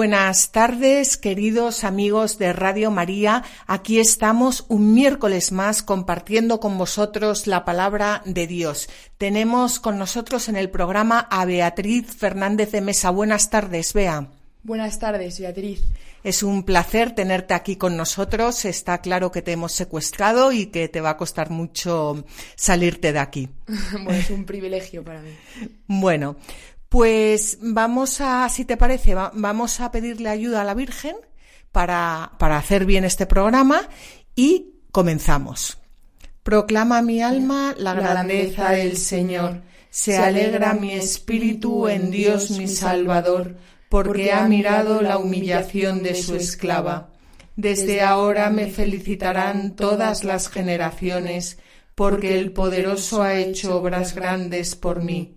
Buenas tardes, queridos amigos de Radio María. Aquí estamos un miércoles más compartiendo con vosotros la palabra de Dios. Tenemos con nosotros en el programa a Beatriz Fernández de Mesa. Buenas tardes, Bea. Buenas tardes, Beatriz. Es un placer tenerte aquí con nosotros. Está claro que te hemos secuestrado y que te va a costar mucho salirte de aquí. bueno, es un privilegio para mí. Bueno, pues vamos a, si te parece, vamos a pedirle ayuda a la Virgen para, para hacer bien este programa y comenzamos. Proclama mi alma la, grandeza del Señor. Se alegra mi espíritu en Dios mi Salvador, porque ha mirado la humillación de su esclava. Desde ahora me felicitarán todas las generaciones, porque el poderoso ha hecho obras grandes por mí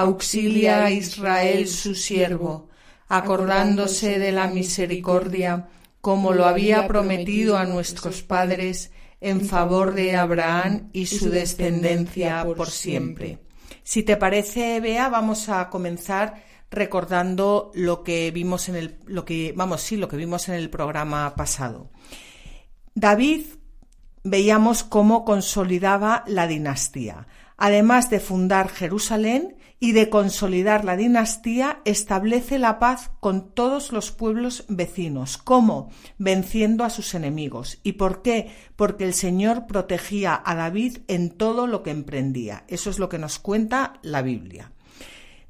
auxilia a Israel su siervo, acordándose de la misericordia, como lo había prometido a nuestros padres, en favor de Abraham y su descendencia por siempre. Si te parece, Bea, vamos a comenzar recordando lo que vimos en el lo que vamos, sí, lo que vimos en el programa pasado. David veíamos cómo consolidaba la dinastía. Además de fundar Jerusalén, y de consolidar la dinastía, establece la paz con todos los pueblos vecinos. ¿Cómo? Venciendo a sus enemigos. ¿Y por qué? Porque el Señor protegía a David en todo lo que emprendía. Eso es lo que nos cuenta la Biblia.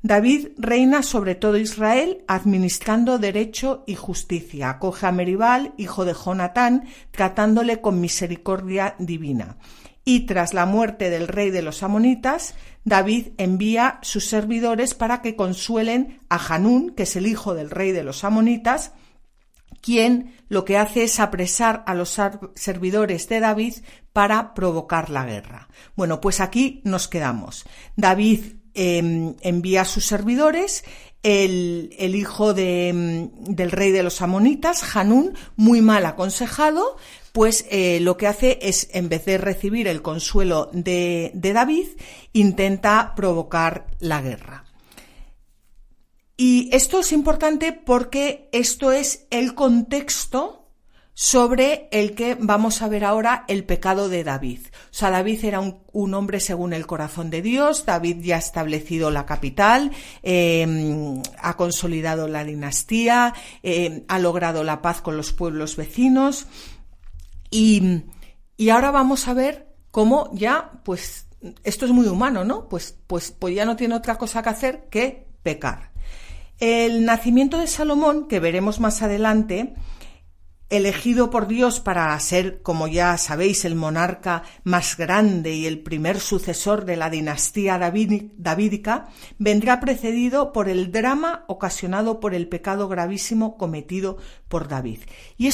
David reina sobre todo Israel, administrando derecho y justicia. Acoge a Meribal, hijo de Jonatán, tratándole con misericordia divina. Y tras la muerte del rey de los amonitas, David envía sus servidores para que consuelen a Hanún, que es el hijo del rey de los amonitas, quien lo que hace es apresar a los servidores de David para provocar la guerra. Bueno, pues aquí nos quedamos. David em, envía a sus servidores, el, hijo em, del rey de los amonitas, Hanún, muy mal aconsejado, pues eh, lo que hace es, en vez de recibir el consuelo de, David, intenta provocar la guerra. Y esto es importante porque esto es el contexto sobre el que vamos a ver ahora el pecado de David. O sea, David era un, hombre según el corazón de Dios, David ya ha establecido la capital, em, ha consolidado la dinastía, em, ha logrado la paz con los pueblos vecinos, y, ahora vamos a ver cómo ya, pues, esto es muy humano, ¿no? Pues, pues, pues ya no tiene otra cosa que hacer que pecar. El nacimiento de Salomón, que veremos más adelante, elegido por Dios para ser, como ya sabéis, el monarca más grande y el primer sucesor de la dinastía davídica, vendrá precedido por el drama ocasionado por el pecado gravísimo cometido por David. Y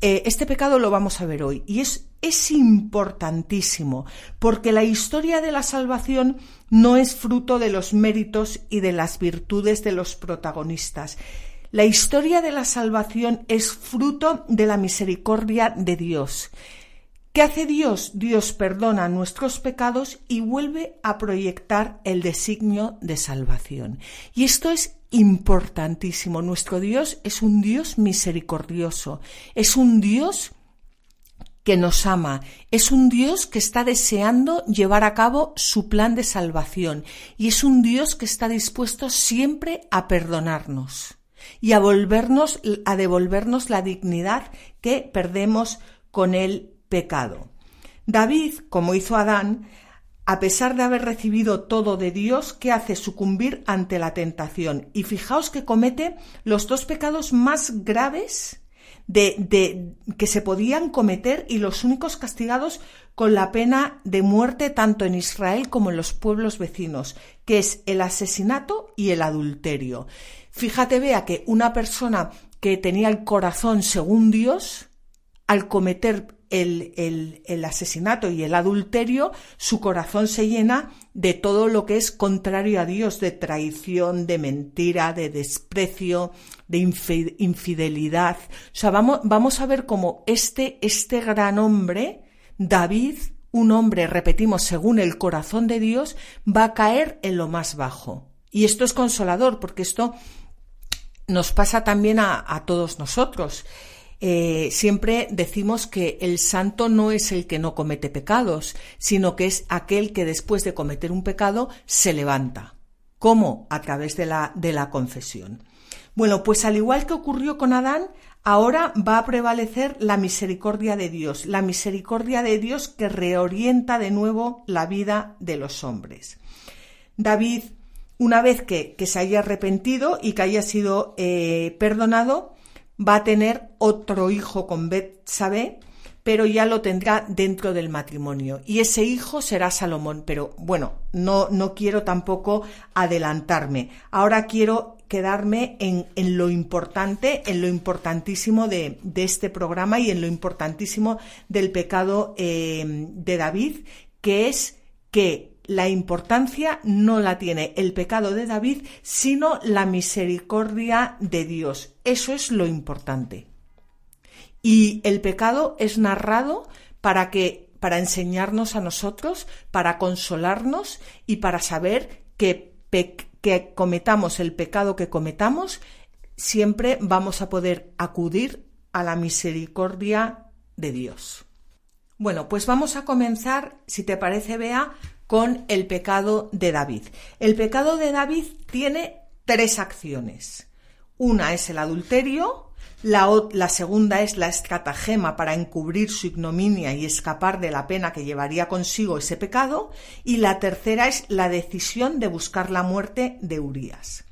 eh, este pecado lo vamos a ver hoy y es importantísimo porque la historia de la salvación no es fruto de los méritos y de las virtudes de los protagonistas. La historia de la salvación es fruto de la misericordia de Dios. ¿Qué hace Dios? Dios perdona nuestros pecados y vuelve a proyectar el designio de salvación. Y esto es importantísimo. Nuestro Dios es un Dios misericordioso, es un Dios que nos ama, es un Dios que está deseando llevar a cabo su plan de salvación y es un Dios que está dispuesto siempre a perdonarnos y a volvernos a devolvernos la dignidad que perdemos con el pecado. David, como hizo Adán, a pesar de haber recibido todo de Dios, ¿qué hace? Sucumbir ante la tentación. Y fijaos que comete los dos pecados más graves de, de, que se podían cometer y los únicos castigados con la pena de muerte tanto en Israel como en los pueblos vecinos, que es el asesinato y el adulterio. Fíjate, vea que una persona que tenía el corazón según Dios, al cometer el, el, asesinato y el adulterio, su corazón se llena de todo lo que es contrario a Dios, de traición, de mentira, de desprecio, de infidelidad. O sea, vamos, vamos a ver cómo este, este gran hombre, David, un hombre, repetimos, según el corazón de Dios, va a caer en lo más bajo. Y esto es consolador, porque esto nos pasa también a, todos nosotros. Eh, siempre decimos que el santo no es el que no comete pecados, sino que es aquel que después de cometer un pecado se levanta. ¿Cómo? A través de la, de la confesión. Bueno, pues al igual que ocurrió con Adán, ahora va a prevalecer la misericordia de Dios, la misericordia de Dios que reorienta de nuevo la vida de los hombres. David, una vez que, que se haya arrepentido y que haya sido eh, perdonado, va a tener otro hijo con Betsabé, pero ya lo tendrá dentro del matrimonio. Y ese hijo será Salomón. Pero bueno, no, no quiero tampoco adelantarme. Ahora quiero quedarme en, en lo importante, en lo importantísimo de, de, este programa y en lo importantísimo del pecado eh, de David, que es que la importancia no la tiene el pecado de David, sino la misericordia de Dios. Eso es lo importante. Y el pecado es narrado para que para enseñarnos a nosotros, para consolarnos y para saber que, que cometamos el pecado que cometamos, siempre vamos a poder acudir a la misericordia de Dios. Bueno, pues vamos a comenzar, si te parece, Bea, con el pecado de David. El pecado de David tiene tres acciones. Una es el adulterio, la, segunda es la estratagema para encubrir su ignominia y escapar de la pena que llevaría consigo ese pecado, y la tercera es la decisión de buscar la muerte de Urías.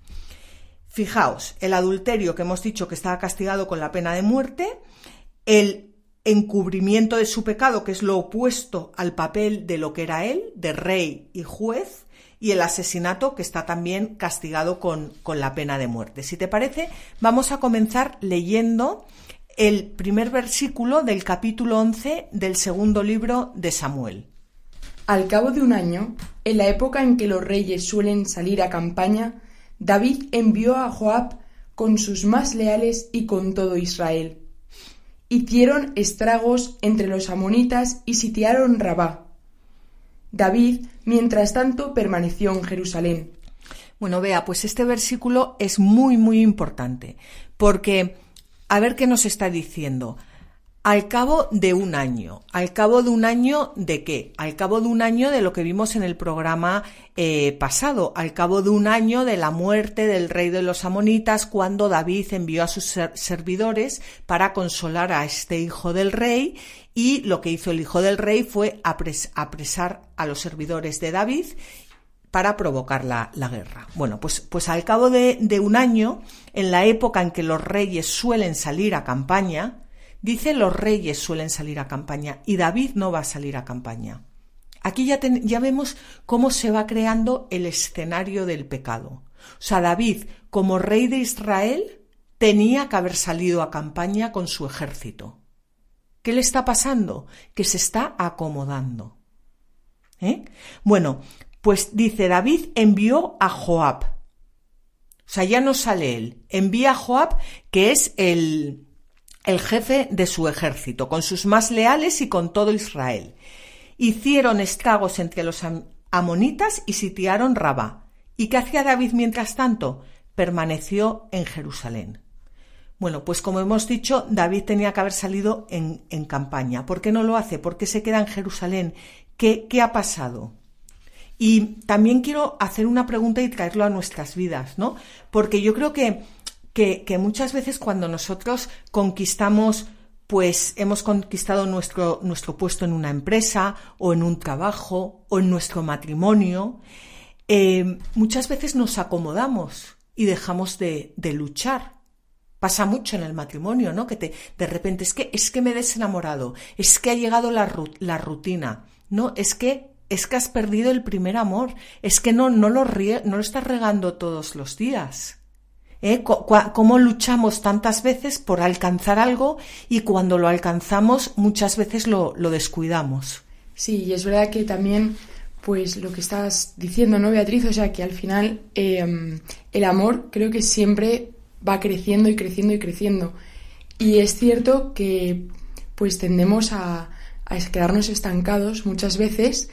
Fijaos, el adulterio que hemos dicho que estaba castigado con la pena de muerte, el encubrimiento de su pecado, que es lo opuesto al papel de lo que era él, de rey y juez, y el asesinato, que está también castigado con, con la pena de muerte. Si te parece, vamos a comenzar leyendo el primer versículo del capítulo 11 del segundo libro de Samuel. Al cabo de un año, en la época en que los reyes suelen salir a campaña, David envió a Joab con sus más leales y con todo Israel hicieron estragos entre los amonitas y sitiaron Rabá. David, mientras tanto, permaneció en Jerusalén. Bueno, vea, pues este versículo es muy, muy importante, porque, a ver qué nos está diciendo al cabo de un año. ¿Al cabo de un año de qué? Al cabo de un año de lo que vimos en el programa eh, pasado, al cabo de un año de la muerte del rey de los amonitas, cuando David envió a sus servidores para consolar a este hijo del rey y lo que hizo el hijo del rey fue apresar a los servidores de David para provocar la, guerra. Bueno, pues, pues al cabo de, de un año, en la época en que los reyes suelen salir a campaña, Dice los reyes suelen salir a campaña y David no va a salir a campaña. Aquí ya, ya vemos cómo se va creando el escenario del pecado. O sea, David, como rey de Israel, tenía que haber salido a campaña con su ejército. ¿Qué le está pasando? Que se está acomodando. ¿Eh? Bueno, pues dice David envió a Joab. O sea, ya no sale él. Envía a Joab, que es el, el jefe de su ejército, con sus más leales y con todo Israel. Hicieron estragos entre los amonitas y sitiaron Rabá. ¿Y qué hacía David mientras tanto? Permaneció en Jerusalén. Bueno, pues como hemos dicho, David tenía que haber salido en, campaña. ¿Por qué no lo hace? ¿Por qué se queda en Jerusalén? ¿Qué, ¿Qué ha pasado? Y también quiero hacer una pregunta y traerlo a nuestras vidas, ¿no? Porque yo creo que que, muchas veces cuando nosotros conquistamos pues hemos conquistado nuestro, nuestro puesto en una empresa o en un trabajo o en nuestro matrimonio, eh, muchas veces nos acomodamos y dejamos de, de, luchar. Pasa mucho en el matrimonio, ¿no? Que te, de repente es que, es que me he desenamorado, es que ha llegado la, la rutina, ¿no? Es que, es que has perdido el primer amor, es que no, no lo, no lo estás regando todos los días. ¿Eh? Cómo luchamos tantas veces por alcanzar algo y cuando lo alcanzamos muchas veces lo, descuidamos. Sí, y es verdad que también, pues lo que estás diciendo, ¿no, Beatriz? O sea, que al final em, el amor creo que siempre va creciendo y creciendo y creciendo. Y es cierto que pues tendemos a, a quedarnos estancados muchas veces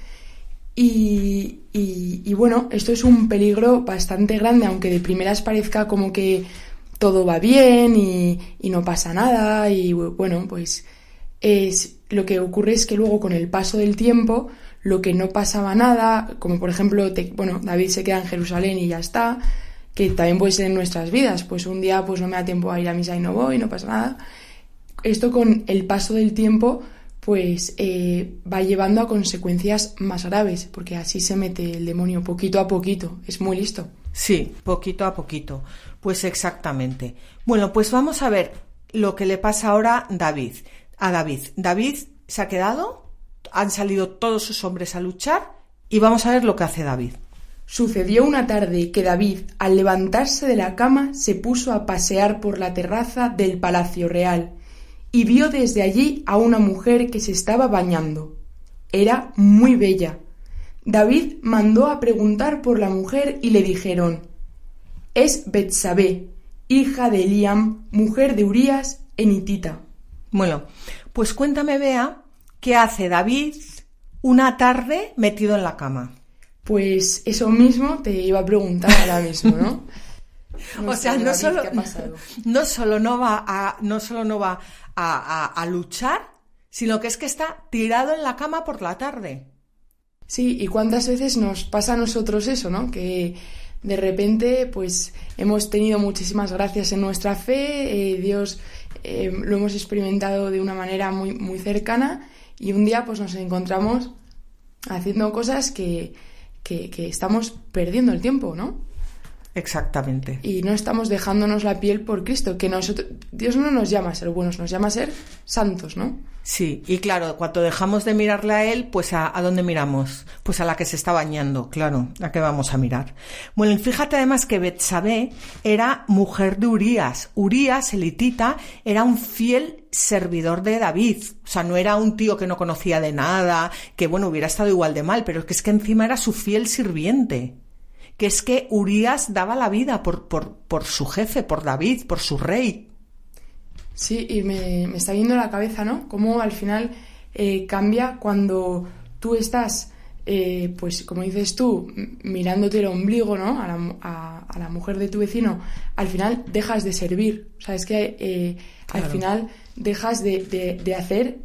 y, bueno, esto es un peligro bastante grande, aunque de primeras parezca como que todo va bien y, y no pasa nada. Y bueno, pues es, lo que ocurre es que luego con el paso del tiempo, lo que no pasaba nada, como por ejemplo, bueno, David se queda en Jerusalén y ya está, que también puede ser en nuestras vidas, pues un día pues no me da tiempo a ir a misa y no voy, no pasa nada. Esto con el paso del tiempo pues eh, va llevando a consecuencias más graves, porque así se mete el demonio poquito a poquito. Es muy listo. Sí, poquito a poquito. Pues exactamente. Bueno, pues vamos a ver lo que le pasa ahora David. A David. David se ha quedado, han salido todos sus hombres a luchar y vamos a ver lo que hace David. Sucedió una tarde que David, al levantarse de la cama, se puso a pasear por la terraza del Palacio Real y vio desde allí a una mujer que se estaba bañando. Era muy bella. David mandó a preguntar por la mujer y le dijeron Es Betsabé, hija de Eliam, mujer de Urías enitita. Bueno, pues cuéntame, Bea, ¿qué hace David una tarde metido en la cama? Pues eso mismo te iba a preguntar ahora mismo, ¿no? o sea, no solo, no solo no va a, no solo no va a, luchar, sino que es que está tirado en la cama por la tarde. Sí, y cuántas veces nos pasa a nosotros eso, ¿no? Que de repente, pues hemos tenido muchísimas gracias en nuestra fe, eh, Dios eh, lo hemos experimentado de una manera muy, muy cercana y un día pues nos encontramos haciendo cosas que, que, que estamos perdiendo el tiempo, ¿no? Exactamente. Y no estamos dejándonos la piel por Cristo, que nosotros, Dios no nos llama a ser buenos, nos llama a ser santos, ¿no? Sí, y claro, cuando dejamos de mirarle a Él, pues a, dónde miramos? Pues a la que se está bañando, claro, ¿a qué vamos a mirar? Bueno, fíjate además que Betsabé era mujer de Urías. Urías, elitita, era un fiel servidor de David. O sea, no era un tío que no conocía de nada, que bueno, hubiera estado igual de mal, pero es que es que encima era su fiel sirviente que es que Urias daba la vida por, por, por su jefe, por David, por su rey. Sí, y me, me está viendo la cabeza, ¿no? Cómo al final eh, cambia cuando tú estás, eh, pues como dices tú, mirándote el ombligo, ¿no? A la, a, la, mujer de tu vecino, al final dejas de servir. O sea, es que eh, al final dejas de, de, de hacer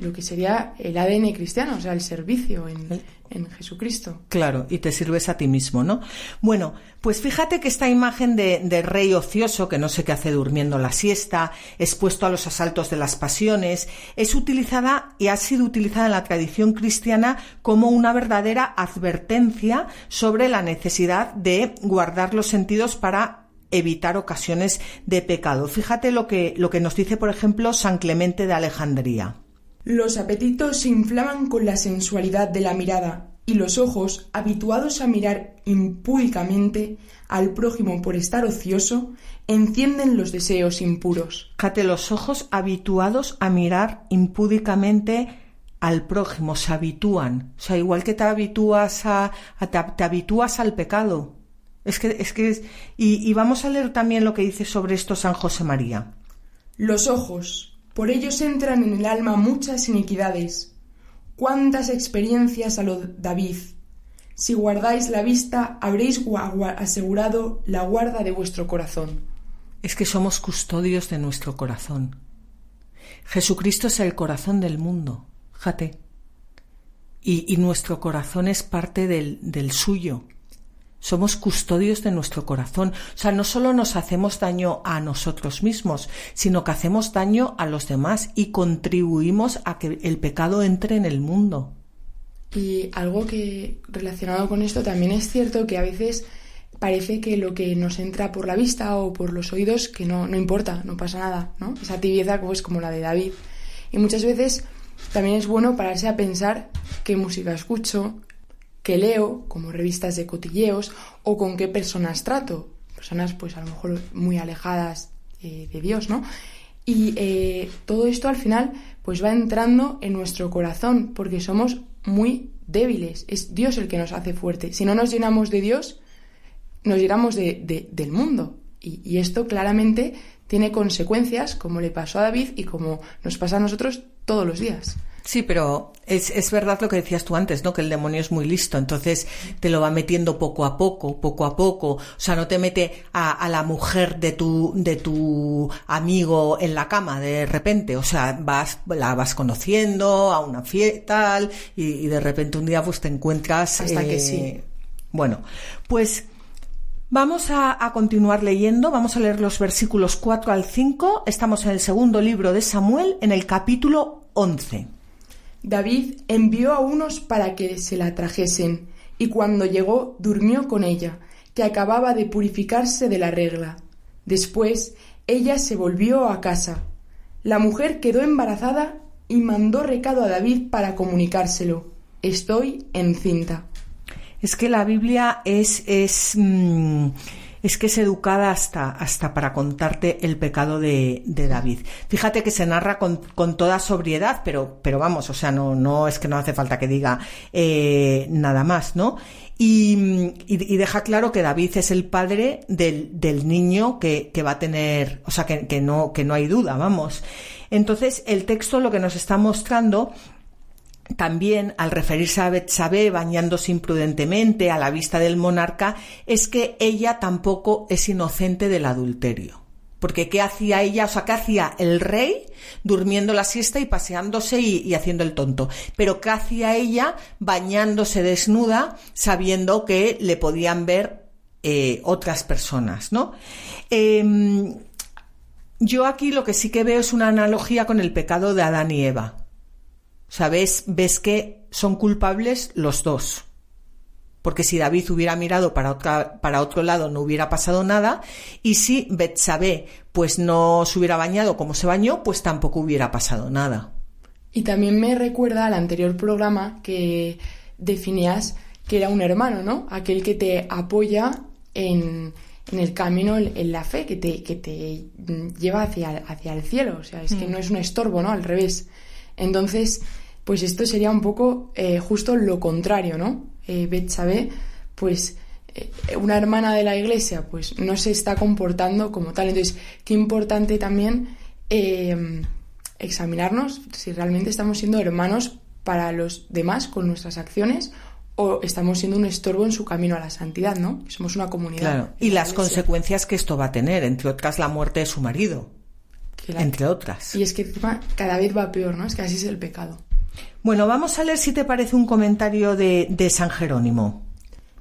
lo que sería el ADN cristiano, o sea, el servicio en, en Jesucristo. Claro, y te sirves a ti mismo, ¿no? Bueno, pues fíjate que esta imagen de, rey ocioso, que no sé qué hace durmiendo la siesta, expuesto a los asaltos de las pasiones, es utilizada y ha sido utilizada en la tradición cristiana como una verdadera advertencia sobre la necesidad de guardar los sentidos para evitar ocasiones de pecado. Fíjate lo que, lo que nos dice, por ejemplo, San Clemente de Alejandría. Los apetitos se inflaman con la sensualidad de la mirada, y los ojos, habituados a mirar impúdicamente al prójimo por estar ocioso, encienden los deseos impuros. Cate los ojos habituados a mirar impúdicamente al prójimo, se habitúan. O sea, igual que te habitúas a, te, habitúas al pecado. Es que, es que, y, y vamos a leer también lo que dice sobre esto San José María. Los ojos, por ellos entran en el alma muchas iniquidades. Cuántas experiencias a lo David. Si guardáis la vista, habréis asegurado la guarda de vuestro corazón. Es que somos custodios de nuestro corazón. Jesucristo es el corazón del mundo, jate. Y, nuestro corazón es parte del, del suyo. Somos custodios de nuestro corazón. O sea, no solo nos hacemos daño a nosotros mismos, sino que hacemos daño a los demás y contribuimos a que el pecado entre en el mundo. Y algo que relacionado con esto también es cierto que a veces parece que lo que nos entra por la vista o por los oídos que no, no importa, no pasa nada, ¿no? Esa tibieza pues como la de David. Y muchas veces también es bueno pararse a pensar qué música escucho, qué leo, como revistas de cotilleos, o con qué personas trato. Personas pues a lo mejor muy alejadas eh, de Dios, ¿no? Y eh, todo esto al final pues va entrando en nuestro corazón porque somos muy débiles. Es Dios el que nos hace fuerte. Si no nos llenamos de Dios, nos llenamos de, del mundo. Y, esto claramente tiene consecuencias, como le pasó a David y como nos pasa a nosotros todos los días. Sí, pero es, es, verdad lo que decías tú antes, ¿no? Que el demonio es muy listo, entonces te lo va metiendo poco a poco, poco a poco. O sea, no te mete a, a la mujer de tu, de tu amigo en la cama de repente. O sea, vas, la vas conociendo a una fiesta tal, y, y de repente un día pues te encuentras. Hasta que sí. Eh, bueno, pues Vamos a, a, continuar leyendo, vamos a leer los versículos 4 al 5. Estamos en el segundo libro de Samuel, en el capítulo 11. David envió a unos para que se la trajesen, y cuando llegó durmió con ella, que acababa de purificarse de la regla. Después ella se volvió a casa. La mujer quedó embarazada y mandó recado a David para comunicárselo. Estoy encinta. Es que la Biblia es, es, mmm, es que es educada hasta, hasta para contarte el pecado de, de David. Fíjate que se narra con, con, toda sobriedad, pero, pero vamos, o sea, no, no es que no hace falta que diga eh, nada más, ¿no? Y, y, deja claro que David es el padre del, del niño que, que, va a tener, o sea, que, que, no, que no hay duda, vamos. Entonces, el texto lo que nos está mostrando también al referirse a Betsabé bañándose imprudentemente a la vista del monarca es que ella tampoco es inocente del adulterio. Porque ¿qué hacía ella? O sea, ¿qué hacía el rey durmiendo la siesta y paseándose y, haciendo el tonto? Pero ¿qué hacía ella bañándose desnuda sabiendo que le podían ver eh, otras personas, ¿no? Eh, yo aquí lo que sí que veo es una analogía con el pecado de Adán y Eva. O sea, ves, ves que son culpables los dos. Porque si David hubiera mirado para, otra, para otro lado no hubiera pasado nada. Y si Betsabé pues no se hubiera bañado como se bañó, pues tampoco hubiera pasado nada. Y también me recuerda al anterior programa que definías que era un hermano, ¿no? Aquel que te apoya en, en el camino, en, la fe, que te, que te lleva hacia, hacia el cielo. O sea, es que mm. no es un estorbo, ¿no? Al revés. Entonces, pues esto sería un poco eh, justo lo contrario, ¿no? Eh, Betsabé, pues eh, una hermana de la iglesia, pues no se está comportando como tal. Entonces, qué importante también eh, examinarnos si realmente estamos siendo hermanos para los demás con nuestras acciones o estamos siendo un estorbo en su camino a la santidad, ¿no? Somos una comunidad. Claro. Y las consecuencias que esto va a tener, entre otras la muerte de su marido. Entre otras. Y es que encima cada vez va peor, ¿no? Es que así es el pecado. Bueno, vamos a leer si te parece un comentario de, de San Jerónimo.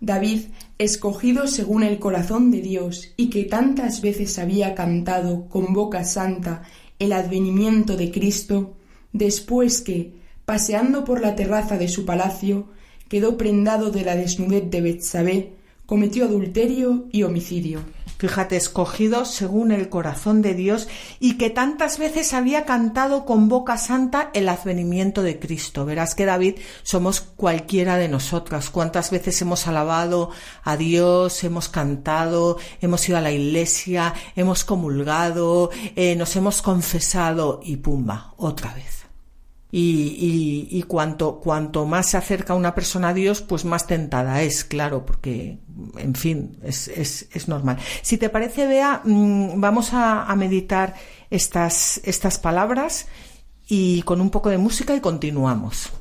David, escogido según el corazón de Dios y que tantas veces había cantado con boca santa el advenimiento de Cristo, después que, paseando por la terraza de su palacio, quedó prendado de la desnudez de Betsabé, cometió adulterio y homicidio fíjate, escogido según el corazón de Dios y que tantas veces había cantado con boca santa el advenimiento de Cristo. Verás que David somos cualquiera de nosotras. Cuántas veces hemos alabado a Dios, hemos cantado, hemos ido a la iglesia, hemos comulgado, eh, nos hemos confesado y pumba, otra vez. Y, y, y, cuanto, cuanto más se acerca una persona a Dios, pues más tentada es, claro, porque, en fin, es, es, es normal. Si te parece, Bea, mmm, vamos a, a, meditar estas, estas palabras y con un poco de música y continuamos.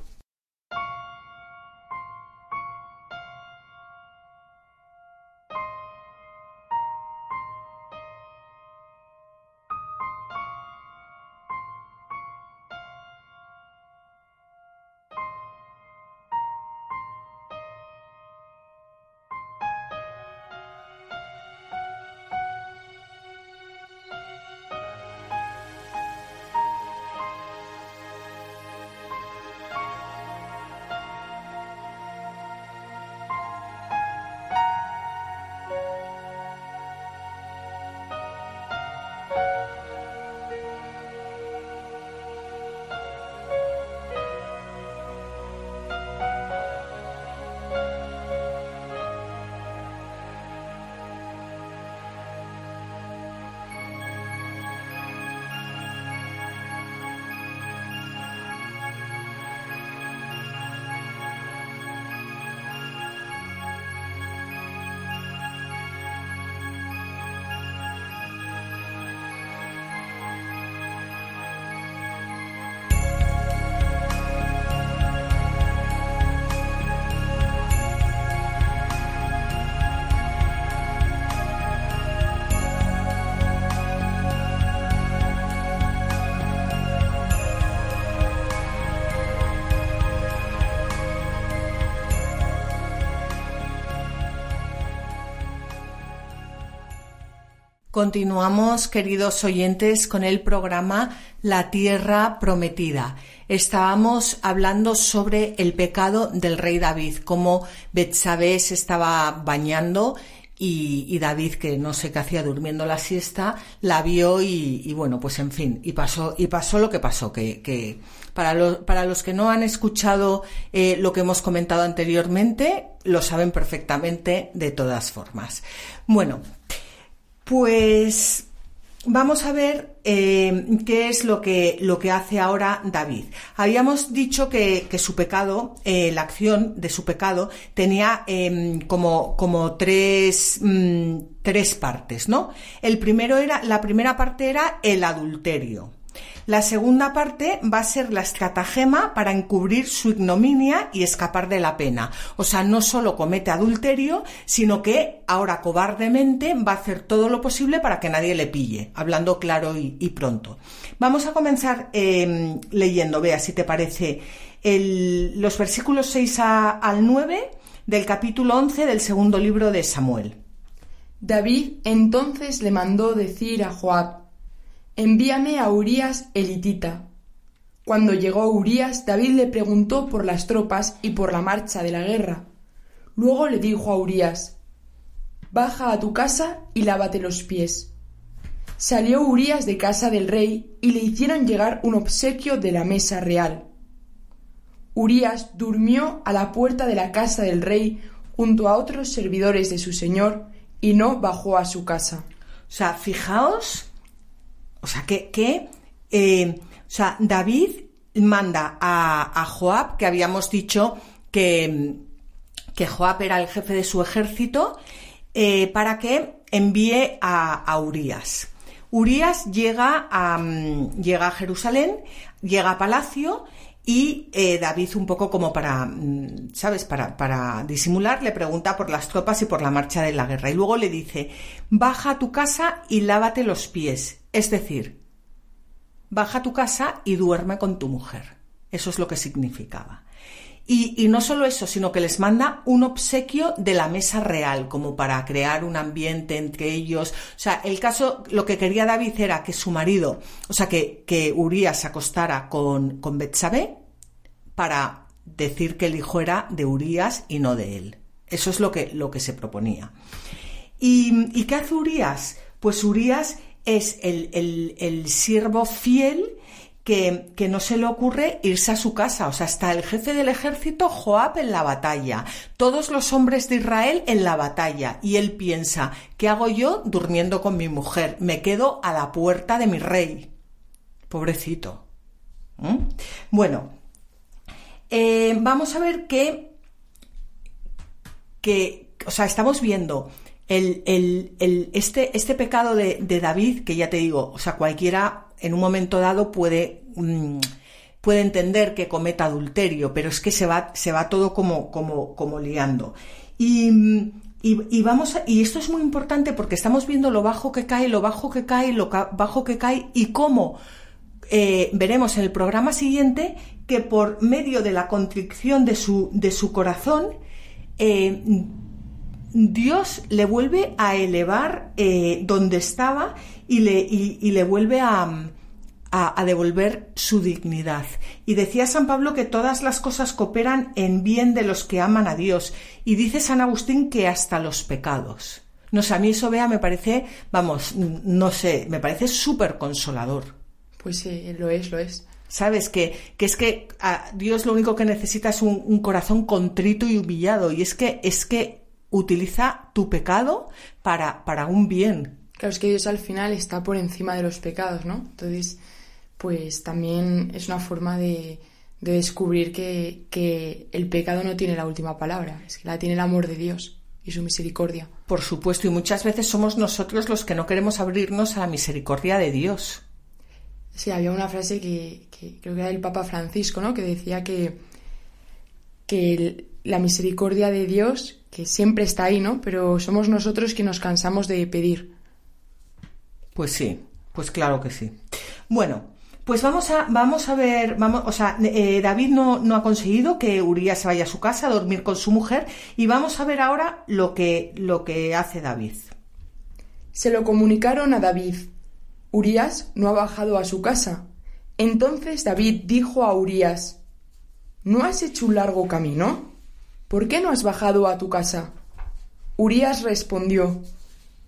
Continuamos, queridos oyentes, con el programa La Tierra Prometida. Estábamos hablando sobre el pecado del rey David, cómo Betsabé se estaba bañando y, David, que no sé qué hacía durmiendo la siesta, la vio y, bueno, pues en fin, y pasó, y pasó lo que pasó, que, para, para los que no han escuchado eh, lo que hemos comentado anteriormente, lo saben perfectamente de todas formas. Bueno, pues vamos a ver eh, qué es lo que, lo que hace ahora David. Habíamos dicho que, su pecado, eh, la acción de su pecado, tenía em, como, como tres, mm, tres partes, ¿no? El primero era, la primera parte era el adulterio. La segunda parte va a ser la estratagema para encubrir su ignominia y escapar de la pena. O sea, no solo comete adulterio, sino que ahora cobardemente va a hacer todo lo posible para que nadie le pille, hablando claro y, pronto. Vamos a comenzar em, leyendo, vea si te parece, los versículos 6 al 9 del capítulo 11 del segundo libro de Samuel. David entonces le mandó decir a Joab, envíame a Urías elitita. Cuando llegó Urías, David le preguntó por las tropas y por la marcha de la guerra. Luego le dijo a Urías, Baja a tu casa y lávate los pies. Salió Urías de casa del rey y le hicieron llegar un obsequio de la mesa real. Urías durmió a la puerta de la casa del rey junto a otros servidores de su señor y no bajó a su casa. O sea, fijaos o sea, que, eh, o sea, David manda a, Joab, que habíamos dicho que, Joab era el jefe de su ejército, eh, para que envíe a, Urias. Urias llega a, mm, llega a Jerusalén, llega a palacio y eh, David, un poco como para, mm, ¿sabes? Para, disimular, le pregunta por las tropas y por la marcha de la guerra. Y luego le dice, baja a tu casa y lávate los pies. Es decir, baja a tu casa y duerme con tu mujer. Eso es lo que significaba. Y, no solo eso, sino que les manda un obsequio de la mesa real, como para crear un ambiente entre ellos. O sea, el caso, lo que quería David era que su marido, o sea, que, que Urias se acostara con, con Betsabé para decir que el hijo era de Urias y no de él. Eso es lo que, lo que se proponía. ¿Y, ¿Y qué hace Urias? Pues Urias es el, el, el siervo fiel que, no se le ocurre irse a su casa. O sea, está el jefe del ejército, Joab, en la batalla, todos los hombres de Israel en la batalla, y él piensa, ¿qué hago yo durmiendo con mi mujer? Me quedo a la puerta de mi rey. Pobrecito. ¿Mm? Bueno, eh, vamos a ver que, que, o sea, estamos viendo este, este pecado de, de David, que ya te digo, o sea, cualquiera en un momento dado puede, mm, puede entender que cometa adulterio, pero es que se va, se va todo como, como, como liando. Y, y, vamos y esto es muy importante porque estamos viendo lo bajo que cae, lo bajo que cae, lo bajo que cae y cómo eh, veremos en el programa siguiente que por medio de la contrición de su, de su corazón, eh, Dios le vuelve a elevar eh, donde estaba y le, y, le vuelve a, a, devolver su dignidad. Y decía San Pablo que todas las cosas cooperan en bien de los que aman a Dios. Y dice San Agustín que hasta los pecados. No sé, a mí eso, vea, me parece, vamos, no sé, me parece súper consolador. Pues sí, lo es, lo es. ¿Sabes? Que, que es que a Dios lo único que necesita es un, un, corazón contrito y humillado. Y es que, es que utiliza tu pecado para, para un bien. Claro, es que Dios al final está por encima de los pecados, ¿no? Entonces, pues también es una forma de, de descubrir que, que, el pecado no tiene la última palabra, es que la tiene el amor de Dios y su misericordia. Por supuesto, y muchas veces somos nosotros los que no queremos abrirnos a la misericordia de Dios. Sí, había una frase que, que creo que era del Papa Francisco, ¿no? Que decía que, que la misericordia de Dios, que siempre está ahí, ¿no? Pero somos nosotros que nos cansamos de pedir. Pues sí, pues claro que sí. Bueno, pues vamos a, vamos a ver, vamos, o sea, eh, David no, no, ha conseguido que Urias se vaya a su casa a dormir con su mujer y vamos a ver ahora lo que, lo que hace David. Se lo comunicaron a David. Urías no ha bajado a su casa. Entonces David dijo a Urías, ¿No has hecho un largo camino? ¿Por qué no has bajado a tu casa? Urías respondió,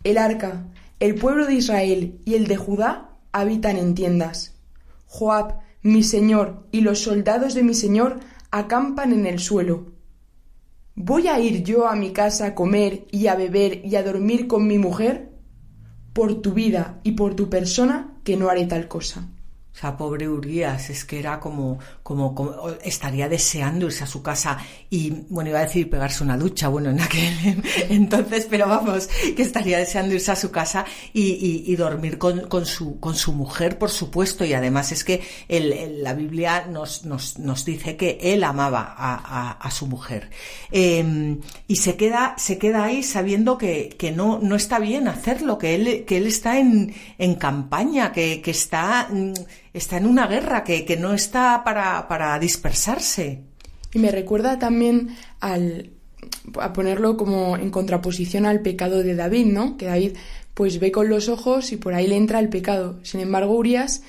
El arca, el pueblo de Israel y el de Judá habitan en tiendas. Joab, mi señor, y los soldados de mi señor acampan en el suelo. ¿Voy a ir yo a mi casa a comer y a beber y a dormir con mi mujer? Por tu vida y por tu persona que no haré tal cosa. O sea, pobre Urias, es que era como, como, estaría deseando irse a su casa y, bueno, iba a decir pegarse una ducha, bueno, en aquel entonces, pero vamos, que estaría deseando irse a su casa y, dormir con, su, mujer, por supuesto, y además es que la Biblia nos, dice que él amaba a, su mujer. Eh, y se queda, ahí sabiendo que, no, está bien hacerlo, que él, que él está en, campaña, que, que está mm, está en una guerra, que, que no está para, para, dispersarse. Y me recuerda también al, a ponerlo como en contraposición al pecado de David, ¿no? Que David pues ve con los ojos y por ahí le entra el pecado. Sin embargo, Urias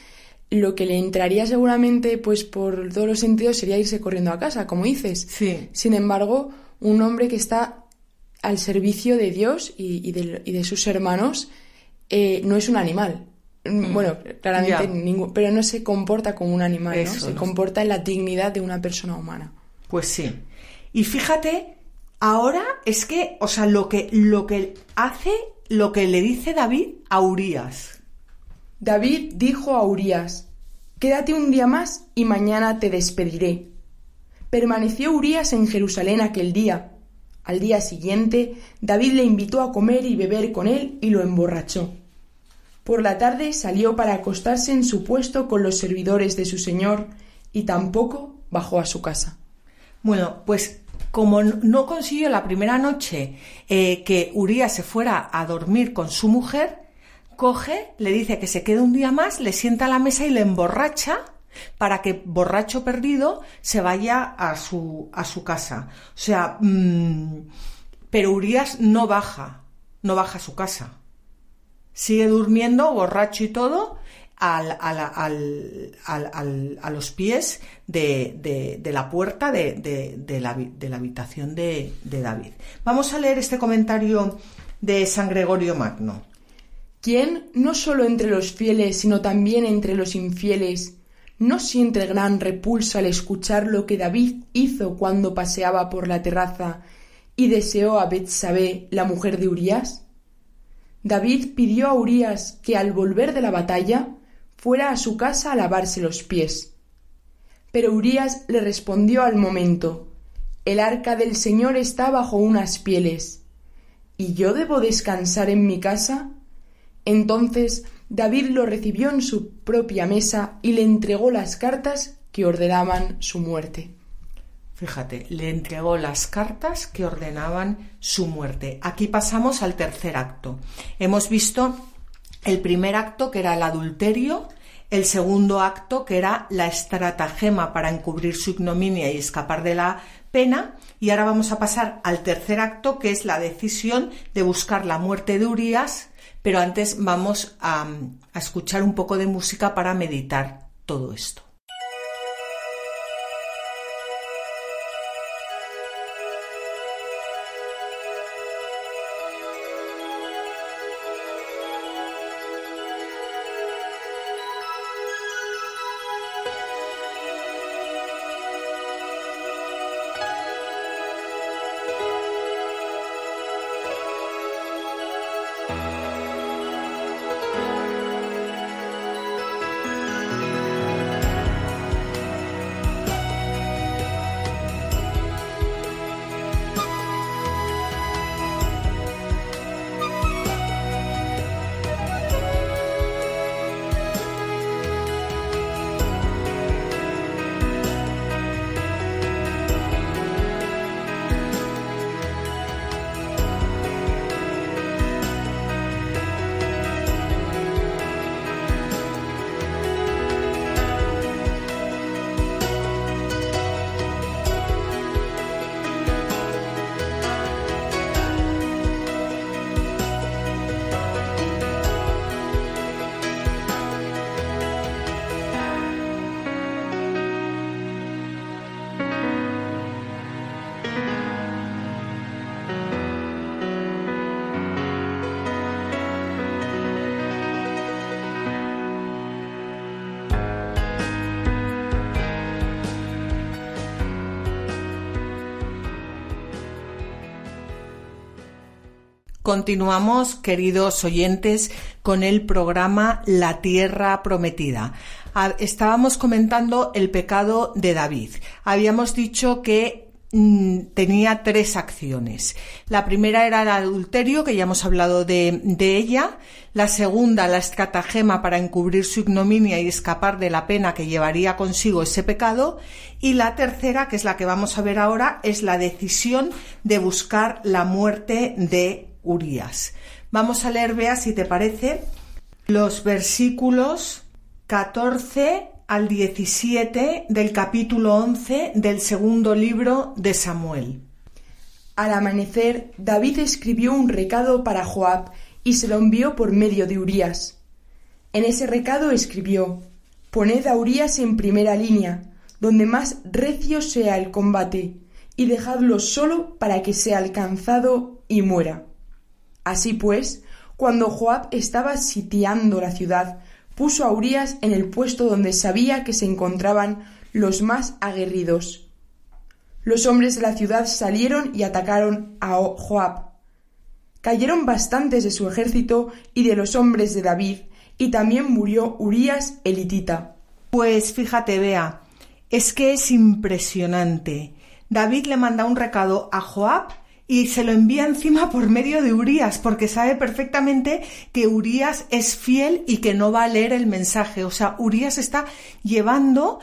lo que le entraría seguramente pues por todos los sentidos sería irse corriendo a casa, como dices. Sí. Sin embargo, un hombre que está al servicio de Dios y, y, de, y de, sus hermanos eh, no es un animal, bueno, claramente ningún, pero no se comporta como un animal, Eso, ¿no? Se no comporta en la dignidad de una persona humana. Pues sí. Y fíjate, ahora es que, o sea, lo que, lo que hace, lo que le dice David a Urias. David dijo a Urias, quédate un día más y mañana te despediré. Permaneció Urias en Jerusalén aquel día. Al día siguiente, David le invitó a comer y beber con él y lo emborrachó. Por la tarde salió para acostarse en su puesto con los servidores de su señor y tampoco bajó a su casa. Bueno, pues como no consiguió la primera noche eh, que Urías se fuera a dormir con su mujer, coge, le dice que se quede un día más, le sienta a la mesa y le emborracha para que borracho perdido se vaya a su, a su casa. O sea, mmm, pero Urías no baja, no baja a su casa sigue durmiendo, borracho y todo, al, al, al, a los pies de, de, la puerta de, la, de la habitación de, David. Vamos a leer este comentario de San Gregorio Magno. ¿Quién, no solo entre los fieles, sino también entre los infieles, no siente gran repulsa al escuchar lo que David hizo cuando paseaba por la terraza y deseó a Betsabé, la mujer de Urias? David pidió a Urías que al volver de la batalla fuera a su casa a lavarse los pies. Pero Urías le respondió al momento El arca del Señor está bajo unas pieles. ¿Y yo debo descansar en mi casa? Entonces David lo recibió en su propia mesa y le entregó las cartas que ordenaban su muerte. Fíjate, le entregó las cartas que ordenaban su muerte. Aquí pasamos al tercer acto. Hemos visto el primer acto que era el adulterio, el segundo acto que era la estratagema para encubrir su ignominia y escapar de la pena, y ahora vamos a pasar al tercer acto que es la decisión de buscar la muerte de Urias, pero antes vamos a, a escuchar un poco de música para meditar todo esto. Continuamos, queridos oyentes, con el programa La Tierra Prometida. Ah, estábamos comentando el pecado de David. Habíamos dicho que mm, tenía tres acciones. La primera era el adulterio, que ya hemos hablado de, de, ella. La segunda, la estratagema para encubrir su ignominia y escapar de la pena que llevaría consigo ese pecado. Y la tercera, que es la que vamos a ver ahora, es la decisión de buscar la muerte de Urias. Vamos a leer, vea si te parece, los versículos 14 al 17 del capítulo 11 del segundo libro de Samuel. Al amanecer, David escribió un recado para Joab y se lo envió por medio de Urías. En ese recado escribió Poned a Urías en primera línea, donde más recio sea el combate, y dejadlo solo para que sea alcanzado y muera. Así pues, cuando Joab estaba sitiando la ciudad, puso a Urías en el puesto donde sabía que se encontraban los más aguerridos. Los hombres de la ciudad salieron y atacaron a Joab. Cayeron bastantes de su ejército y de los hombres de David, y también murió Urías elitita. Pues fíjate, vea, es que es impresionante. David le manda un recado a Joab y se lo envía encima por medio de Urias, porque sabe perfectamente que Urias es fiel y que no va a leer el mensaje. O sea, Urias está llevando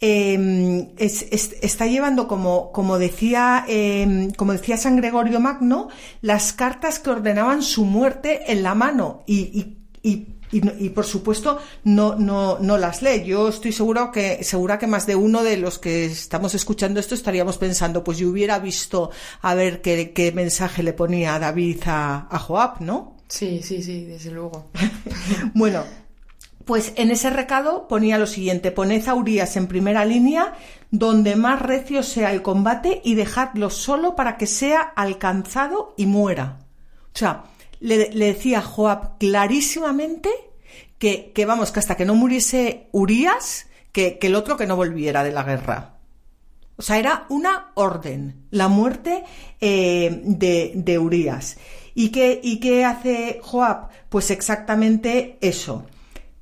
eh, es, es, está llevando como, como decía, eh, como decía San Gregorio Magno, las cartas que ordenaban su muerte en la mano y y, y, por supuesto no, no, no las lee. Yo estoy seguro que, segura que más de uno de los que estamos escuchando esto estaríamos pensando, pues yo hubiera visto a ver qué, qué mensaje le ponía David a, a Joab, ¿no? Sí, sí, sí, desde luego. bueno, pues en ese recado ponía lo siguiente, poned a Urias en primera línea, donde más recio sea el combate y dejadlo solo para que sea alcanzado y muera. O sea, le, decía a Joab clarísimamente que, que, vamos, que hasta que no muriese Urias, que, que el otro que no volviera de la guerra. O sea, era una orden, la muerte eh, de, de Urias. ¿Y qué, ¿Y qué hace Joab? Pues exactamente eso.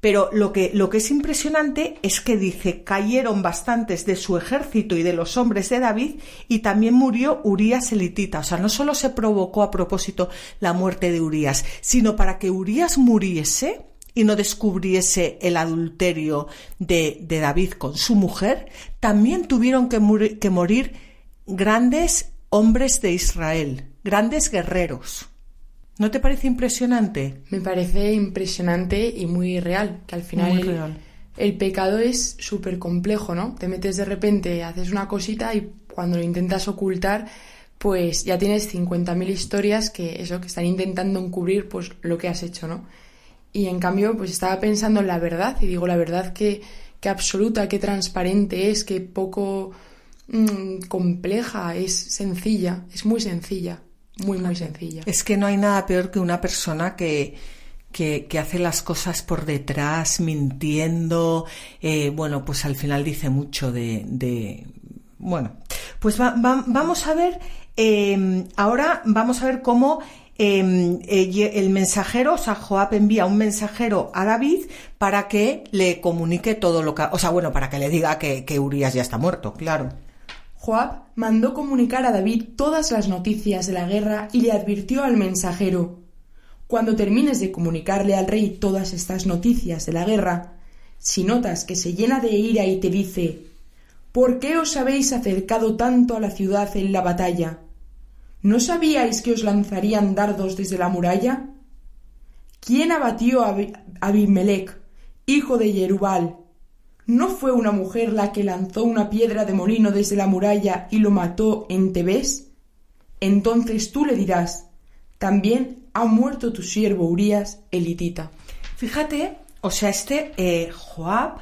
Pero lo que, lo que es impresionante es que dice, cayeron bastantes de su ejército y de los hombres de David y también murió Urías elitita. O sea, no solo se provocó a propósito la muerte de Urías, sino para que Urías muriese y no descubriese el adulterio de, de David con su mujer, también tuvieron que, que morir grandes hombres de Israel, grandes guerreros. ¿No te parece impresionante? Me parece impresionante y muy real, que al final muy real. El, el pecado es súper complejo, ¿no? Te metes de repente, haces una cosita y cuando lo intentas ocultar, pues ya tienes 50.000 historias que eso, que están intentando encubrir pues lo que has hecho, ¿no? Y en cambio, pues estaba pensando en la verdad y digo, la verdad que, que absoluta, que transparente es, que poco mmm, compleja, es sencilla, es muy sencilla muy, muy sencilla. Es que no hay nada peor que una persona que, que, que hace las cosas por detrás, mintiendo. Eh, bueno, pues al final dice mucho de. de bueno, pues va, va, vamos a ver. Eh, ahora vamos a ver cómo. Eh, el mensajero, o sea, Joab envía un mensajero a David para que le comunique todo lo que, o sea, bueno, para que le diga que, que Urias ya está muerto, claro. Joab mandó comunicar a David todas las noticias de la guerra y le advirtió al mensajero Cuando termines de comunicarle al rey todas estas noticias de la guerra, si notas que se llena de ira y te dice ¿Por qué os habéis acercado tanto a la ciudad en la batalla? ¿No sabíais que os lanzarían dardos desde la muralla? ¿Quién abatió a Abimelech, hijo de Jerubal, ¿No fue una mujer la que lanzó una piedra de molino desde la muralla y lo mató en Tebés? Entonces tú le dirás, también ha muerto tu siervo Urias elitita. Fíjate, o sea, este eh, Joab,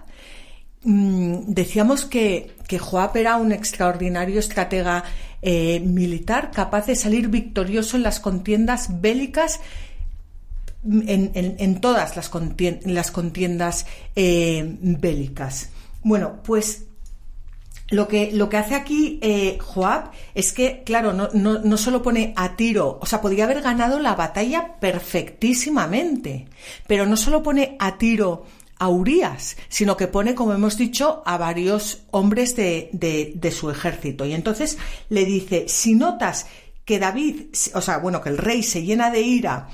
mmm, decíamos que, que, Joab era un extraordinario estratega eh, militar capaz de salir victorioso en las contiendas bélicas en, todas las, las contiendas eh, bélicas. Bueno, pues lo que, lo que hace aquí eh, Joab es que, claro, no, no, no solo pone a tiro, o sea, podría haber ganado la batalla perfectísimamente, pero no solo pone a tiro a Urias, sino que pone, como hemos dicho, a varios hombres de, de, de su ejército. Y entonces le dice, si notas que David, o sea, bueno, que el rey se llena de ira,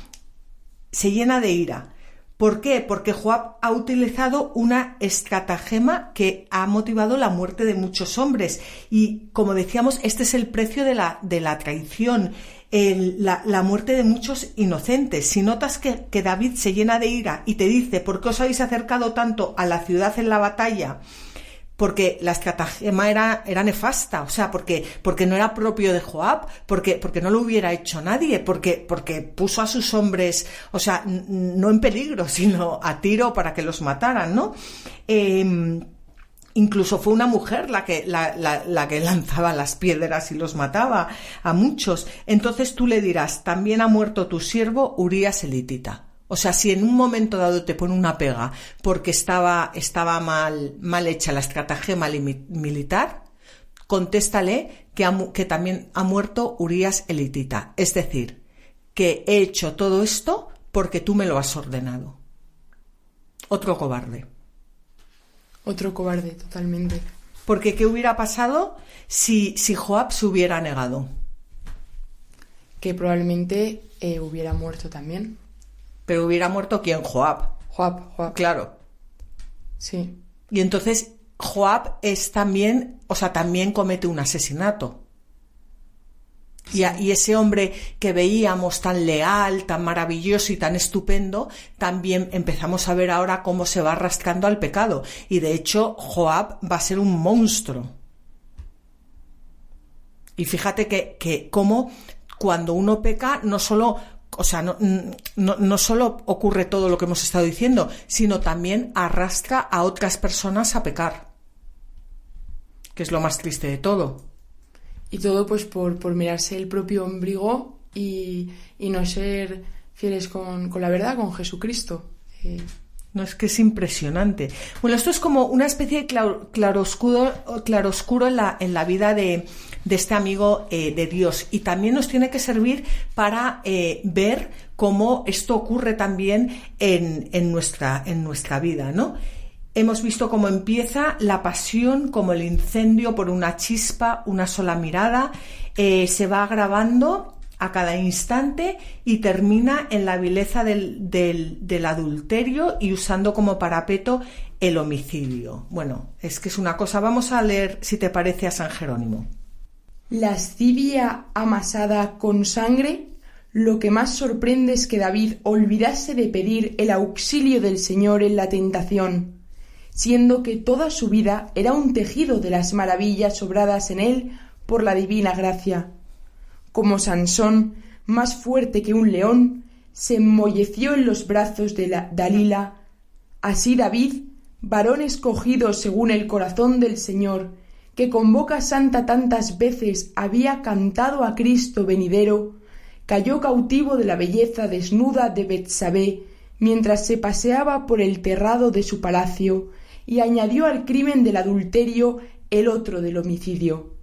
se llena de ira, ¿Por qué? Porque Joab ha utilizado una estratagema que ha motivado la muerte de muchos hombres. Y como decíamos, este es el precio de la, de la traición, la, la, muerte de muchos inocentes. Si notas que, que David se llena de ira y te dice, ¿por qué os habéis acercado tanto a la ciudad en la batalla? Porque la estratagema era, nefasta, o sea, porque, porque no era propio de Joab, porque, porque no lo hubiera hecho nadie, porque, porque puso a sus hombres, o sea, no en peligro, sino a tiro para que los mataran, ¿no? Eh, Incluso fue una mujer la que, la, que lanzaba las piedras y los mataba a muchos. Entonces tú le dirás, también ha muerto tu siervo Urias elitita. O sea, si en un momento dado te pone una pega porque estaba, estaba mal, mal hecha la estratagema militar, contéstale que, que también ha muerto Urias elitita. Es decir, que he hecho todo esto porque tú me lo has ordenado. Otro cobarde. Otro cobarde, totalmente. Porque ¿qué hubiera pasado si, si Joab se hubiera negado? Que probablemente eh, hubiera muerto también. Pero hubiera muerto quién? Joab. Joab, Joab. Claro. Sí. Y entonces Joab es también, o sea, también comete un asesinato. Y, a, y, ese hombre que veíamos tan leal, tan maravilloso y tan estupendo, también empezamos a ver ahora cómo se va arrastrando al pecado. Y de hecho, Joab va a ser un monstruo. Y fíjate que, que cómo cuando uno peca, no solo o sea, no, no, no, solo ocurre todo lo que hemos estado diciendo, sino también arrastra a otras personas a pecar, que es lo más triste de todo. Y todo pues por, por mirarse el propio ombligo y, y no ser fieles con, con, la verdad, con Jesucristo. Eh, no, es que es impresionante. Bueno, esto es como una especie de claro, claroscuro, claroscuro en, la, en la vida de, de este amigo eh, de Dios. Y también nos tiene que servir para eh, ver cómo esto ocurre también en, en, nuestra, en nuestra vida, ¿no? Hemos visto cómo empieza la pasión como el incendio por una chispa, una sola mirada, eh, se va agravando a cada instante y termina en la vileza del, del, del, adulterio y usando como parapeto el homicidio. Bueno, es que es una cosa. Vamos a leer, si te parece, a San Jerónimo. Lascivia amasada con sangre. Lo que más sorprende es que David olvidase de pedir el auxilio del Señor en la tentación, siendo que toda su vida era un tejido de las maravillas obradas en él por la divina gracia como Sansón, más fuerte que un león, se enmolleció en los brazos de la Dalila. Así David, varón escogido según el corazón del Señor, que con boca santa tantas veces había cantado a Cristo venidero, cayó cautivo de la belleza desnuda de Betsabé mientras se paseaba por el terrado de su palacio y añadió al crimen del adulterio el otro del homicidio.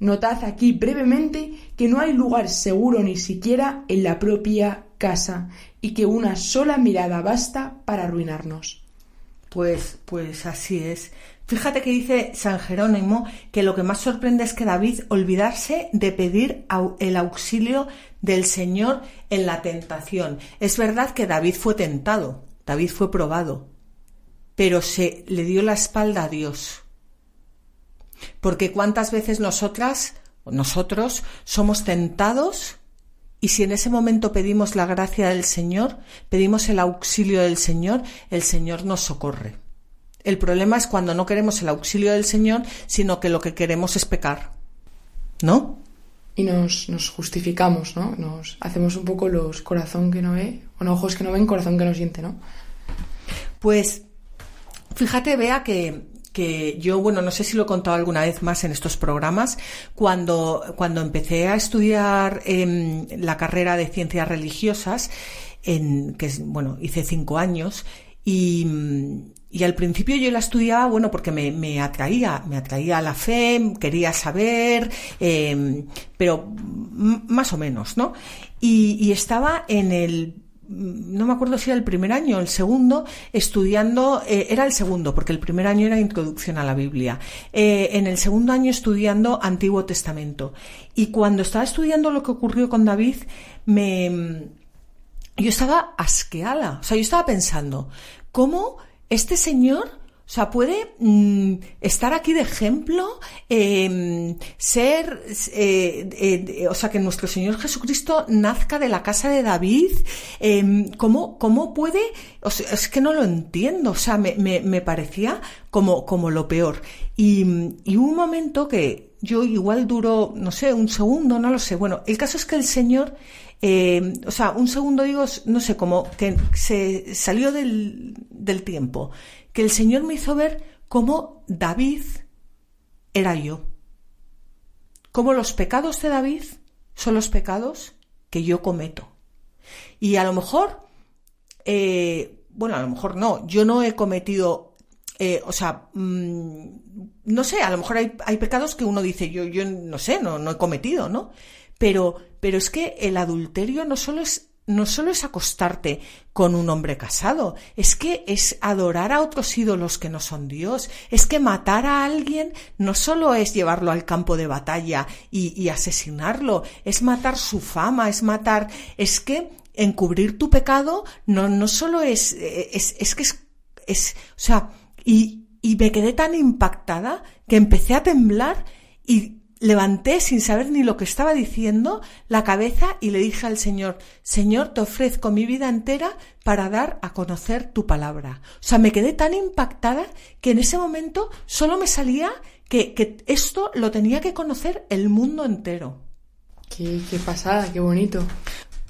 Notad aquí brevemente que no hay lugar seguro ni siquiera en la propia casa y que una sola mirada basta para arruinarnos. Pues, pues así es. Fíjate que dice San Jerónimo que lo que más sorprende es que David olvidarse de pedir el auxilio del Señor en la tentación. Es verdad que David fue tentado, David fue probado, pero se le dio la espalda a Dios. Porque cuántas veces nosotras, nosotros, somos tentados y si en ese momento pedimos la gracia del Señor, pedimos el auxilio del Señor, el Señor nos socorre. El problema es cuando no queremos el auxilio del Señor, sino que lo que queremos es pecar. ¿No? Y nos, nos justificamos, ¿no? Nos hacemos un poco los corazón que no ve, o no, ojos que no ven, corazón que no siente, ¿no? Pues fíjate, vea que que yo, bueno, no sé si lo he contado alguna vez más en estos programas, cuando, cuando empecé a estudiar eh, la carrera de ciencias religiosas, en, que bueno, hice cinco años, y, y al principio yo la estudiaba, bueno, porque me, me atraía, me atraía la fe, quería saber, eh, pero más o menos, ¿no? Y estaba en el no me acuerdo si era el primer año o el segundo, estudiando, eh, era el segundo, porque el primer año era introducción a la Biblia, eh, en el segundo año estudiando Antiguo Testamento. Y cuando estaba estudiando lo que ocurrió con David, me, yo estaba asqueada, o sea, yo estaba pensando, ¿cómo este señor o sea, puede mm, estar aquí de ejemplo, em, ser, eh, eh, o sea, que nuestro Señor Jesucristo nazca de la casa de David. Em, ¿cómo, ¿Cómo puede? O sea, es que no lo entiendo. O sea, me, me, me parecía como, como lo peor. Y, y un momento que yo igual duró, no sé, un segundo, no lo sé. Bueno, el caso es que el Señor eh, o sea, un segundo digo, no sé, como que se salió del, del tiempo, que el Señor me hizo ver cómo David era yo, cómo los pecados de David son los pecados que yo cometo. Y a lo mejor, eh, bueno, a lo mejor no, yo no he cometido, eh, o sea, mm, no sé, a lo mejor hay, hay, pecados que uno dice, yo, yo no sé, no, no he cometido, ¿no? Pero, pero es que el adulterio no solo es no solo es acostarte con un hombre casado, es que es adorar a otros ídolos que no son Dios, es que matar a alguien no solo es llevarlo al campo de batalla y, asesinarlo, es matar su fama, es matar, es que encubrir tu pecado no, no solo es, es, es que es, es, o sea, y, y me quedé tan impactada que empecé a temblar y levanté sin saber ni lo que estaba diciendo la cabeza y le dije al Señor, Señor, te ofrezco mi vida entera para dar a conocer tu palabra. O sea, me quedé tan impactada que en ese momento solo me salía que, que esto lo tenía que conocer el mundo entero. Qué, qué pasada, qué bonito.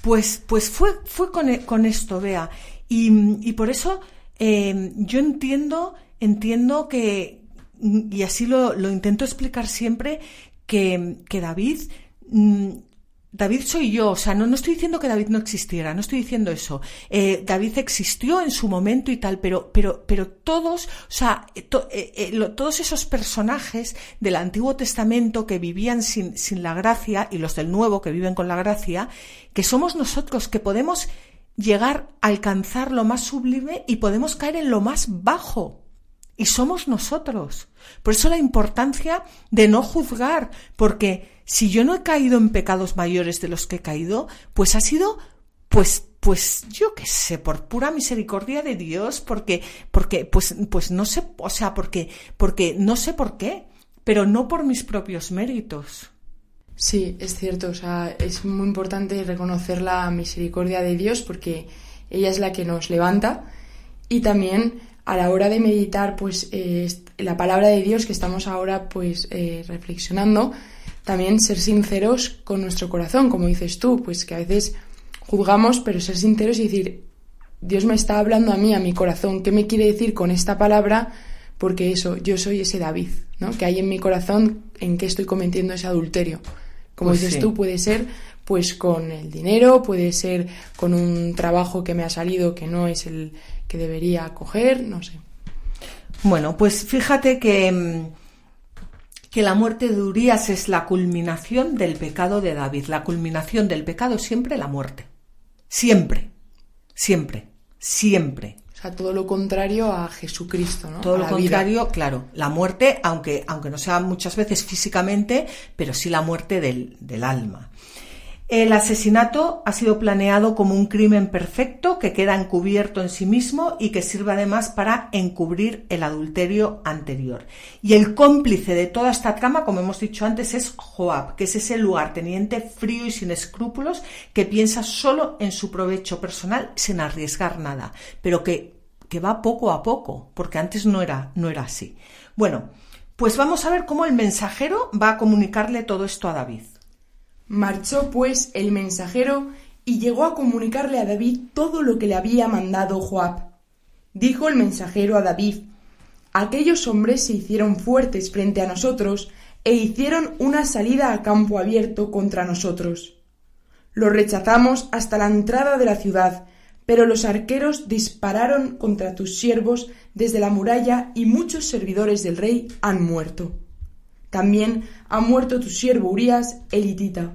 Pues, pues fue, fue con, con esto, vea. Y, y por eso eh, yo entiendo, entiendo que, y así lo, lo intento explicar siempre, que, David, mm, David soy yo, o sea, no, no estoy diciendo que David no existiera, no estoy diciendo eso. Eh, David existió en su momento y tal, pero, pero, pero todos, o sea, eh, eh, todos esos personajes del Antiguo Testamento que vivían sin, sin la gracia y los del Nuevo que viven con la gracia, que somos nosotros que podemos llegar a alcanzar lo más sublime y podemos caer en lo más bajo y somos nosotros. Por eso la importancia de no juzgar, porque si yo no he caído en pecados mayores de los que he caído, pues ha sido, pues, pues yo qué sé, por pura misericordia de Dios, porque, porque, pues, pues no sé, o sea, porque, porque no sé por qué, pero no por mis propios méritos. Sí, es cierto, o sea, es muy importante reconocer la misericordia de Dios porque ella es la que nos levanta y también a la hora de meditar pues eh, la palabra de Dios que estamos ahora pues eh, reflexionando, también ser sinceros con nuestro corazón, como dices tú, pues que a veces juzgamos, pero ser sinceros y decir, Dios me está hablando a mí, a mi corazón, ¿qué me quiere decir con esta palabra? Porque eso, yo soy ese David, ¿no? Que hay en mi corazón en que estoy cometiendo ese adulterio. Como pues dices tú, puede ser pues con el dinero, puede ser con un trabajo que me ha salido que no es el que debería coger, no sé. Bueno, pues fíjate que, mm, que la muerte de Urias es la culminación del pecado de David. La culminación del pecado es siempre la muerte. Siempre, siempre, siempre. O sea, todo lo contrario a Jesucristo, ¿no? Todo lo contrario, claro. La muerte, aunque, aunque no sea muchas veces físicamente, pero sí la muerte del, del alma. El asesinato ha sido planeado como un crimen perfecto que queda encubierto en sí mismo y que sirve además para encubrir el adulterio anterior. Y el cómplice de toda esta trama, como hemos dicho antes, es Joab, que es ese lugarteniente frío y sin escrúpulos que piensa solo en su provecho personal sin arriesgar nada, pero que, que va poco a poco, porque antes no era, no era así. Bueno, pues vamos a ver cómo el mensajero va a comunicarle todo esto a David. Marchó pues el mensajero y llegó a comunicarle a David todo lo que le había mandado Joab. Dijo el mensajero a David Aquellos hombres se hicieron fuertes frente a nosotros e hicieron una salida a campo abierto contra nosotros. Los rechazamos hasta la entrada de la ciudad, pero los arqueros dispararon contra tus siervos desde la muralla y muchos servidores del rey han muerto. También ha muerto tu siervo Urías elitita.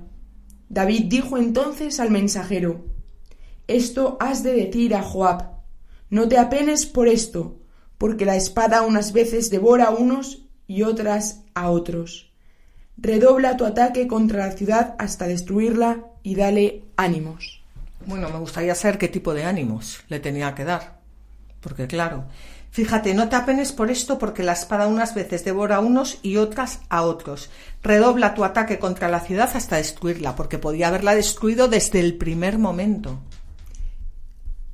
David dijo entonces al mensajero Esto has de decir a Joab. No te apenes por esto, porque la espada unas veces devora a unos y otras a otros. Redobla tu ataque contra la ciudad hasta destruirla y dale ánimos. Bueno, me gustaría saber qué tipo de ánimos le tenía que dar. Porque claro, fíjate, no te apenes por esto porque la espada unas veces devora a unos y otras a otros. Redobla tu ataque contra la ciudad hasta destruirla, porque podía haberla destruido desde el primer momento.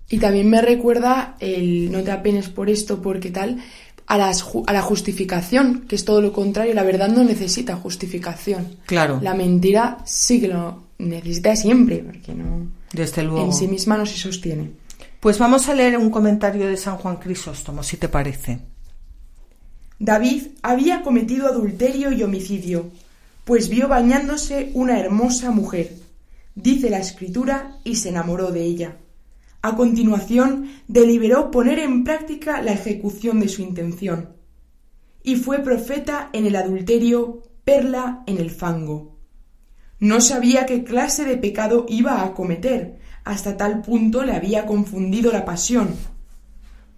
Y también me recuerda el no te apenes por esto porque tal, a, las, a la justificación, que es todo lo contrario. La verdad no necesita justificación. Claro. La mentira sí que lo necesita siempre, porque no. Desde luego. En sí misma no se sostiene. Pues vamos a leer un comentario de San Juan Crisóstomo, si te parece. David había cometido adulterio y homicidio, pues vio bañándose una hermosa mujer, dice la escritura, y se enamoró de ella. A continuación, deliberó poner en práctica la ejecución de su intención. Y fue profeta en el adulterio, perla en el fango. No sabía qué clase de pecado iba a cometer, hasta tal punto le había confundido la pasión.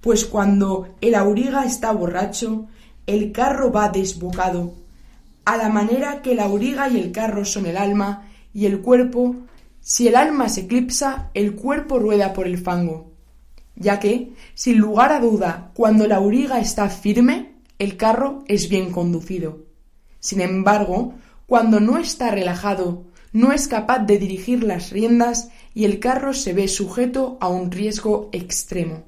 Pues cuando el auriga está borracho, el carro va desbocado, a la manera que el auriga y el carro son el alma, y el cuerpo si el alma se eclipsa, el cuerpo rueda por el fango, ya que, sin lugar a duda, cuando la auriga está firme, el carro es bien conducido. Sin embargo, cuando no está relajado, no es capaz de dirigir las riendas y el carro se ve sujeto a un riesgo extremo.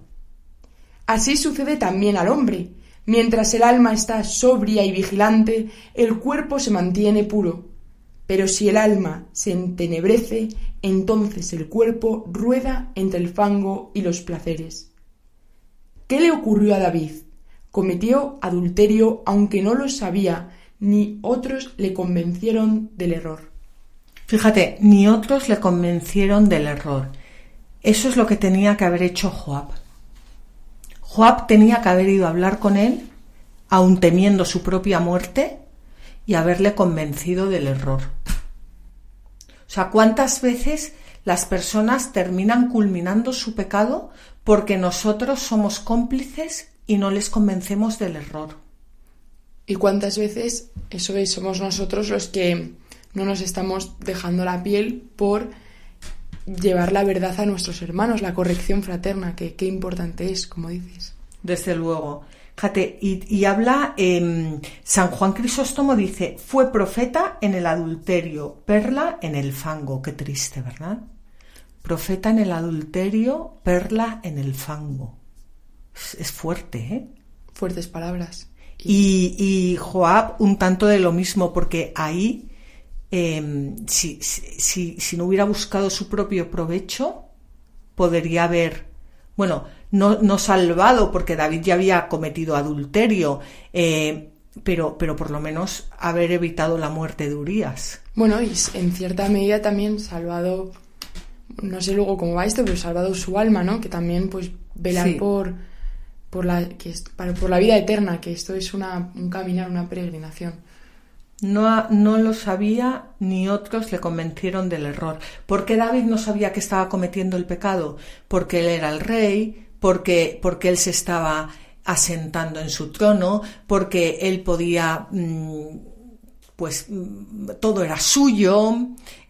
Así sucede también al hombre. Mientras el alma está sobria y vigilante, el cuerpo se mantiene puro, pero si el alma se entenebrece, entonces el cuerpo rueda entre el fango y los placeres. ¿Qué le ocurrió a David? Cometió adulterio aunque no lo sabía, ni otros le convencieron del error. Fíjate, ni otros le convencieron del error. Eso es lo que tenía que haber hecho Joab. Joab tenía que haber ido a hablar con él, aun temiendo su propia muerte, y haberle convencido del error. O sea, ¿cuántas veces las personas terminan culminando su pecado porque nosotros somos cómplices y no les convencemos del error? ¿Y cuántas veces eso es, somos nosotros los que no nos estamos dejando la piel por llevar la verdad a nuestros hermanos, la corrección fraterna, que qué importante es, como dices. Desde luego. Fíjate, y, habla, eh, San Juan Crisóstomo dice, fue profeta en el adulterio, perla en el fango. Qué triste, ¿verdad? Profeta en el adulterio, perla en el fango. Es, fuerte, ¿eh? Fuertes palabras. Y, y, Joab un tanto de lo mismo, porque ahí, em, si, si, si no hubiera buscado su propio provecho, podría haber, bueno, no, no salvado porque David ya había cometido adulterio, eh, pero, pero por lo menos haber evitado la muerte de Urias. Bueno, y en cierta medida también salvado, no sé luego cómo va esto, pero salvado su alma, ¿no? Que también pues velar por, por, la, que, por la vida eterna, que esto es una, un caminar, una peregrinación. No, no lo sabía ni otros le convencieron del error. ¿Por qué David no sabía que estaba cometiendo el pecado? Porque él era el rey, porque, porque él se estaba asentando en su trono, porque él podía, mm, pues mm, todo era suyo,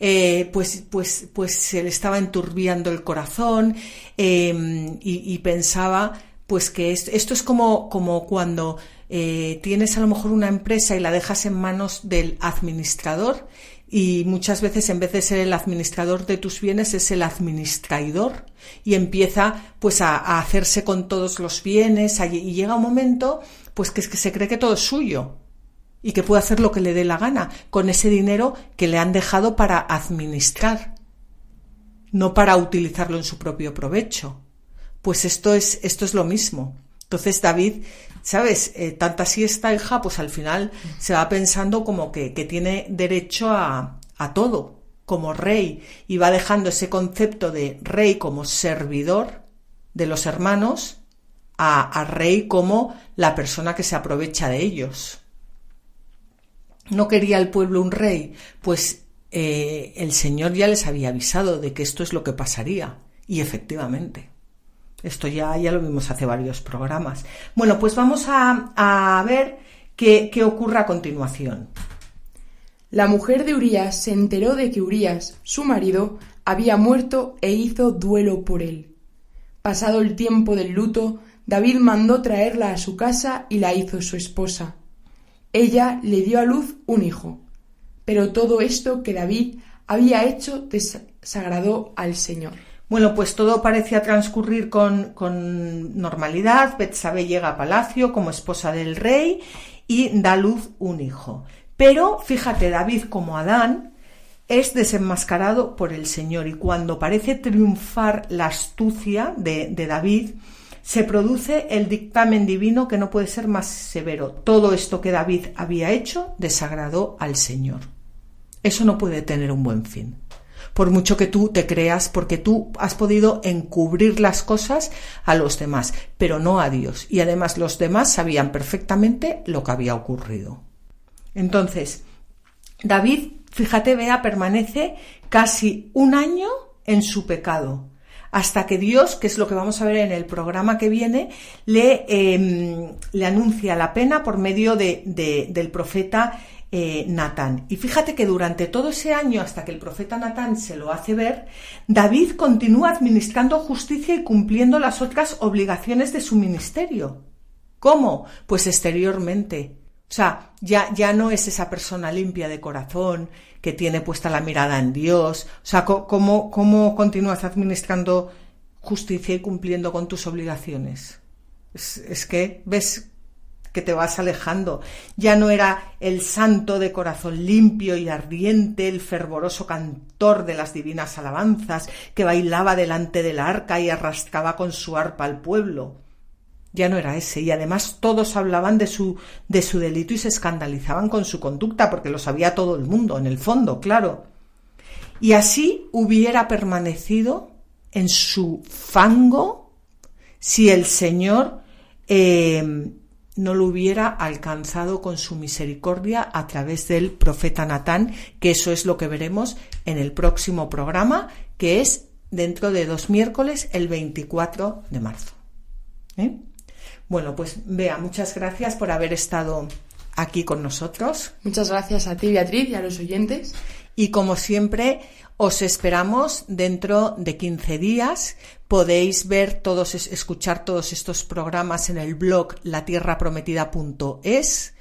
eh, pues, pues, pues se le estaba enturbiando el corazón em, y, pensaba pues que esto, esto es como, como cuando eh, tienes a lo mejor una empresa y la dejas en manos del administrador y muchas veces en vez de ser el administrador de tus bienes es el administrador y empieza pues a, hacerse con todos los bienes. Y llega un momento pues que es que se cree que todo es suyo y que puede hacer lo que le dé la gana con ese dinero que le han dejado para administrar no para utilizarlo en su propio provecho. Pues esto es esto es lo mismo entonces David ¿sabes? Eh, tanta siesta, hija, pues al final se va pensando como que, tiene derecho a, a todo. como rey y va dejando ese concepto de rey como servidor de los hermanos a, rey como la persona que se aprovecha de ellos. ¿No quería el pueblo un rey? Pues eh, el Señor ya les había avisado de que esto es lo que pasaría. Y efectivamente. Esto ya, ya lo vimos hace varios programas. Bueno, pues vamos a, a ver qué, qué ocurre a continuación. La mujer de Urías se enteró de que Urías, su marido, había muerto e hizo duelo por él. Pasado el tiempo del luto, David mandó traerla a su casa y la hizo su esposa. Ella le dio a luz un hijo. Pero todo esto que David había hecho desagradó al Señor. Bueno, pues todo parecía transcurrir con, normalidad. Betsabé llega a palacio como esposa del rey y da luz un hijo. Pero fíjate, David como Adán es desenmascarado por el Señor y cuando parece triunfar la astucia de, de David, se produce el dictamen divino que no puede ser más severo. Todo esto que David había hecho desagradó al Señor. Eso no puede tener un buen fin. Por mucho que tú te creas, porque tú has podido encubrir las cosas a los demás, pero no a Dios. Y además los demás sabían perfectamente lo que había ocurrido. Entonces, David, fíjate, vea, permanece casi un año en su pecado, hasta que Dios, que es lo que vamos a ver en el programa que viene, le, em, le anuncia la pena por medio de, del profeta eh, Natán. Y fíjate que durante todo ese año, hasta que el profeta Natán se lo hace ver, David continúa administrando justicia y cumpliendo las otras obligaciones de su ministerio. ¿Cómo? Pues exteriormente o sea, ya, ya no es esa persona limpia de corazón que tiene puesta la mirada en Dios. O sea, ¿cómo, cómo continúas administrando justicia y cumpliendo con tus obligaciones? Es, es que ves que te vas alejando. Ya no era el santo de corazón limpio y ardiente, el fervoroso cantor de las divinas alabanzas, que bailaba delante del arca y arrastraba con su arpa al pueblo ya no era ese, y además todos hablaban de su, de su delito y se escandalizaban con su conducta, porque lo sabía todo el mundo, en el fondo, claro. Y así hubiera permanecido en su fango si el Señor eh, no lo hubiera alcanzado con su misericordia a través del profeta Natán, que eso es lo que veremos en el próximo programa, que es dentro de dos miércoles, el 24 de marzo. ¿Eh? Bueno, pues vea, muchas gracias por haber estado aquí con nosotros. Muchas gracias a ti, Beatriz, y a los oyentes. Y como siempre, os esperamos dentro de 15 días. Podéis ver todos, escuchar todos estos programas en el blog latierraprometida.es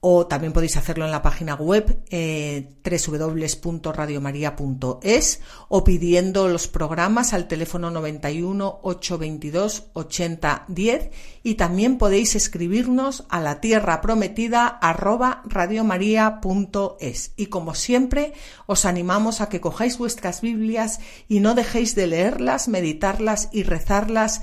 o también podéis hacerlo en la página web eh, www.radiomaria.es o pidiendo los programas al teléfono 91 822 80 10 y también podéis escribirnos a la tierra prometida arroba radiomaria.es y como siempre os animamos a que cojáis vuestras Biblias y no dejéis de leerlas, meditarlas y rezarlas